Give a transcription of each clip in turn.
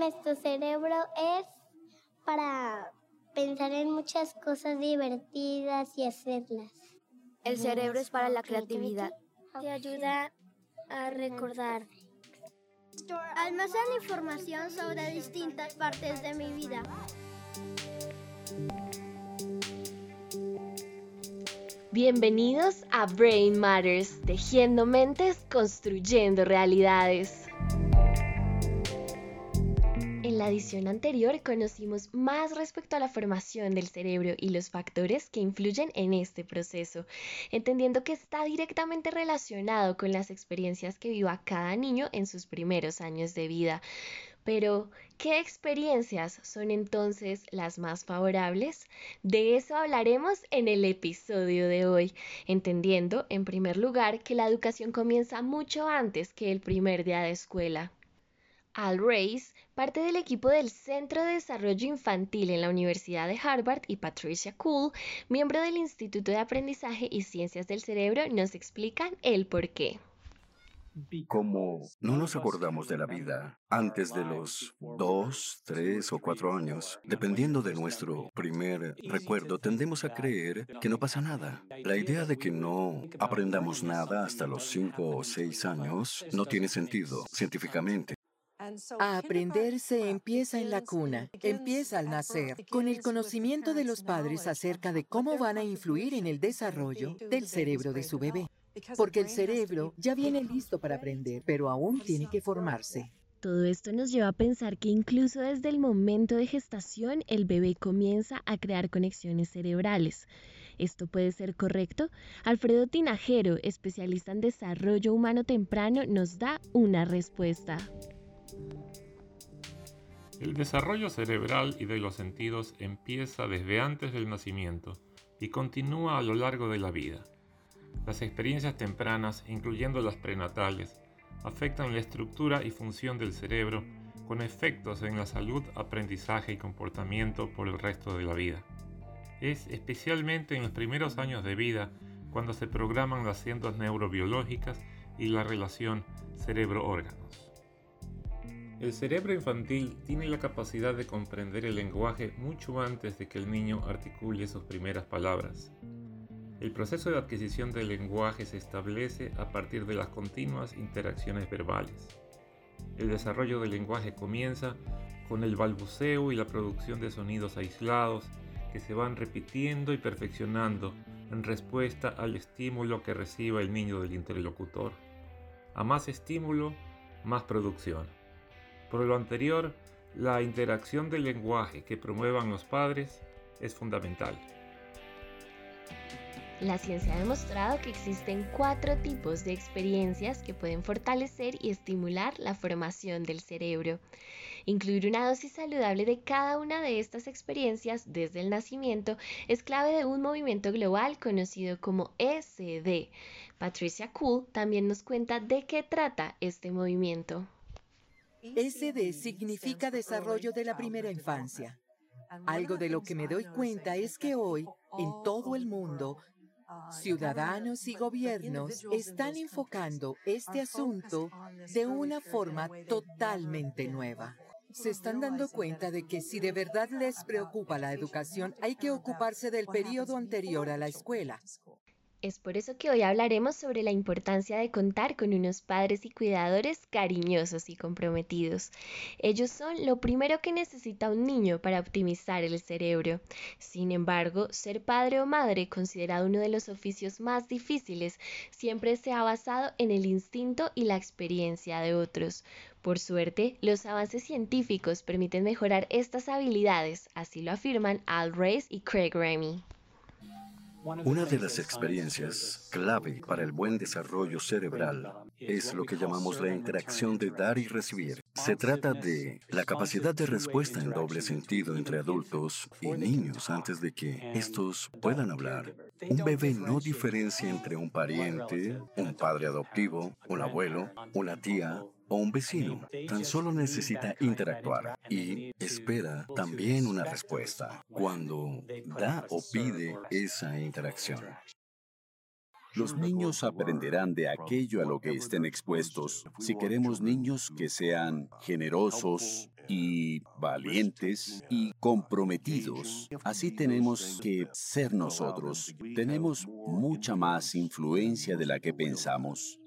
Nuestro cerebro es para pensar en muchas cosas divertidas y hacerlas. El cerebro es para la creatividad. Te ayuda a recordar. Almacena información sobre distintas partes de mi vida. Bienvenidos a Brain Matters, tejiendo mentes, construyendo realidades. La edición anterior conocimos más respecto a la formación del cerebro y los factores que influyen en este proceso, entendiendo que está directamente relacionado con las experiencias que viva cada niño en sus primeros años de vida. Pero, ¿qué experiencias son entonces las más favorables? De eso hablaremos en el episodio de hoy, entendiendo, en primer lugar, que la educación comienza mucho antes que el primer día de escuela. Al Race, parte del equipo del Centro de Desarrollo Infantil en la Universidad de Harvard, y Patricia Cool, miembro del Instituto de Aprendizaje y Ciencias del Cerebro, nos explican el por qué. Como no nos acordamos de la vida antes de los dos, tres o cuatro años, dependiendo de nuestro primer recuerdo, tendemos a creer que no pasa nada. La idea de que no aprendamos nada hasta los cinco o seis años no tiene sentido científicamente. A aprender se empieza en la cuna, empieza al nacer, con el conocimiento de los padres acerca de cómo van a influir en el desarrollo del cerebro de su bebé. Porque el cerebro ya viene listo para aprender, pero aún tiene que formarse. Todo esto nos lleva a pensar que incluso desde el momento de gestación el bebé comienza a crear conexiones cerebrales. ¿Esto puede ser correcto? Alfredo Tinajero, especialista en desarrollo humano temprano, nos da una respuesta. El desarrollo cerebral y de los sentidos empieza desde antes del nacimiento y continúa a lo largo de la vida. Las experiencias tempranas, incluyendo las prenatales, afectan la estructura y función del cerebro con efectos en la salud, aprendizaje y comportamiento por el resto de la vida. Es especialmente en los primeros años de vida cuando se programan las siendas neurobiológicas y la relación cerebro-órganos. El cerebro infantil tiene la capacidad de comprender el lenguaje mucho antes de que el niño articule sus primeras palabras. El proceso de adquisición del lenguaje se establece a partir de las continuas interacciones verbales. El desarrollo del lenguaje comienza con el balbuceo y la producción de sonidos aislados que se van repitiendo y perfeccionando en respuesta al estímulo que reciba el niño del interlocutor. A más estímulo, más producción. Por lo anterior, la interacción del lenguaje que promuevan los padres es fundamental. La ciencia ha demostrado que existen cuatro tipos de experiencias que pueden fortalecer y estimular la formación del cerebro. Incluir una dosis saludable de cada una de estas experiencias desde el nacimiento es clave de un movimiento global conocido como ECD. Patricia Cool también nos cuenta de qué trata este movimiento. SD significa desarrollo de la primera infancia. Algo de lo que me doy cuenta es que hoy, en todo el mundo, ciudadanos y gobiernos están enfocando este asunto de una forma totalmente nueva. Se están dando cuenta de que si de verdad les preocupa la educación, hay que ocuparse del periodo anterior a la escuela. Es por eso que hoy hablaremos sobre la importancia de contar con unos padres y cuidadores cariñosos y comprometidos. Ellos son lo primero que necesita un niño para optimizar el cerebro. Sin embargo, ser padre o madre, considerado uno de los oficios más difíciles, siempre se ha basado en el instinto y la experiencia de otros. Por suerte, los avances científicos permiten mejorar estas habilidades, así lo afirman Al y Craig Remy. Una de las experiencias clave para el buen desarrollo cerebral es lo que llamamos la interacción de dar y recibir. Se trata de la capacidad de respuesta en doble sentido entre adultos y niños antes de que estos puedan hablar. Un bebé no diferencia entre un pariente, un padre adoptivo, un abuelo, una tía o un vecino. Tan solo necesita interactuar y espera también una respuesta cuando da o pide esa interacción. Los niños aprenderán de aquello a lo que estén expuestos. Si queremos niños que sean generosos, y valientes y comprometidos. Así tenemos que ser nosotros. Tenemos mucha más influencia de la que pensamos.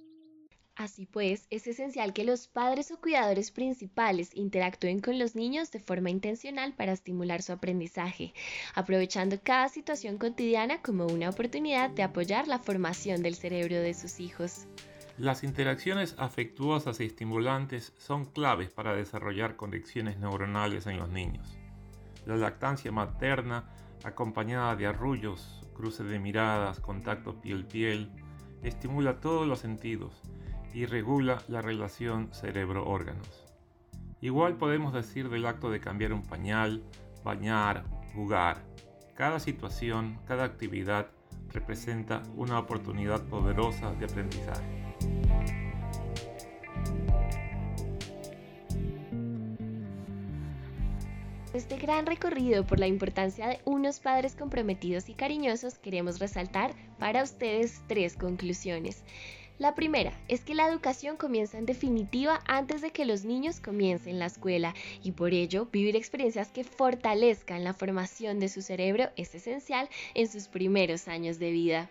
Así pues, es esencial que los padres o cuidadores principales interactúen con los niños de forma intencional para estimular su aprendizaje, aprovechando cada situación cotidiana como una oportunidad de apoyar la formación del cerebro de sus hijos. Las interacciones afectuosas y estimulantes son claves para desarrollar conexiones neuronales en los niños. La lactancia materna, acompañada de arrullos, cruce de miradas, contacto piel-piel, estimula todos los sentidos y regula la relación cerebro-órganos. Igual podemos decir del acto de cambiar un pañal, bañar, jugar. Cada situación, cada actividad representa una oportunidad poderosa de aprendizaje. Este gran recorrido por la importancia de unos padres comprometidos y cariñosos queremos resaltar para ustedes tres conclusiones. La primera es que la educación comienza en definitiva antes de que los niños comiencen la escuela y por ello vivir experiencias que fortalezcan la formación de su cerebro es esencial en sus primeros años de vida.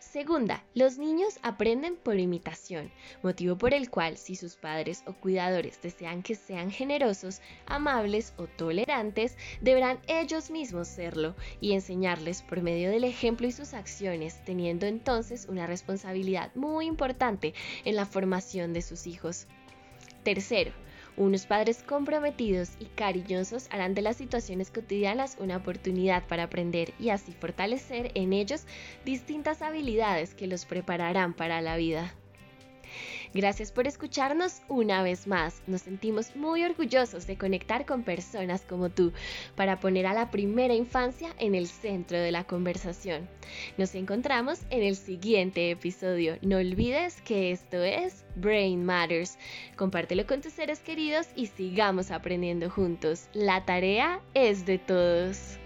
Segunda, los niños aprenden por imitación, motivo por el cual si sus padres o cuidadores desean que sean generosos, amables o tolerantes, deberán ellos mismos serlo y enseñarles por medio del ejemplo y sus acciones, teniendo entonces una responsabilidad muy importante en la formación de sus hijos. Tercero, unos padres comprometidos y cariñosos harán de las situaciones cotidianas una oportunidad para aprender y así fortalecer en ellos distintas habilidades que los prepararán para la vida. Gracias por escucharnos una vez más. Nos sentimos muy orgullosos de conectar con personas como tú para poner a la primera infancia en el centro de la conversación. Nos encontramos en el siguiente episodio. No olvides que esto es Brain Matters. Compártelo con tus seres queridos y sigamos aprendiendo juntos. La tarea es de todos.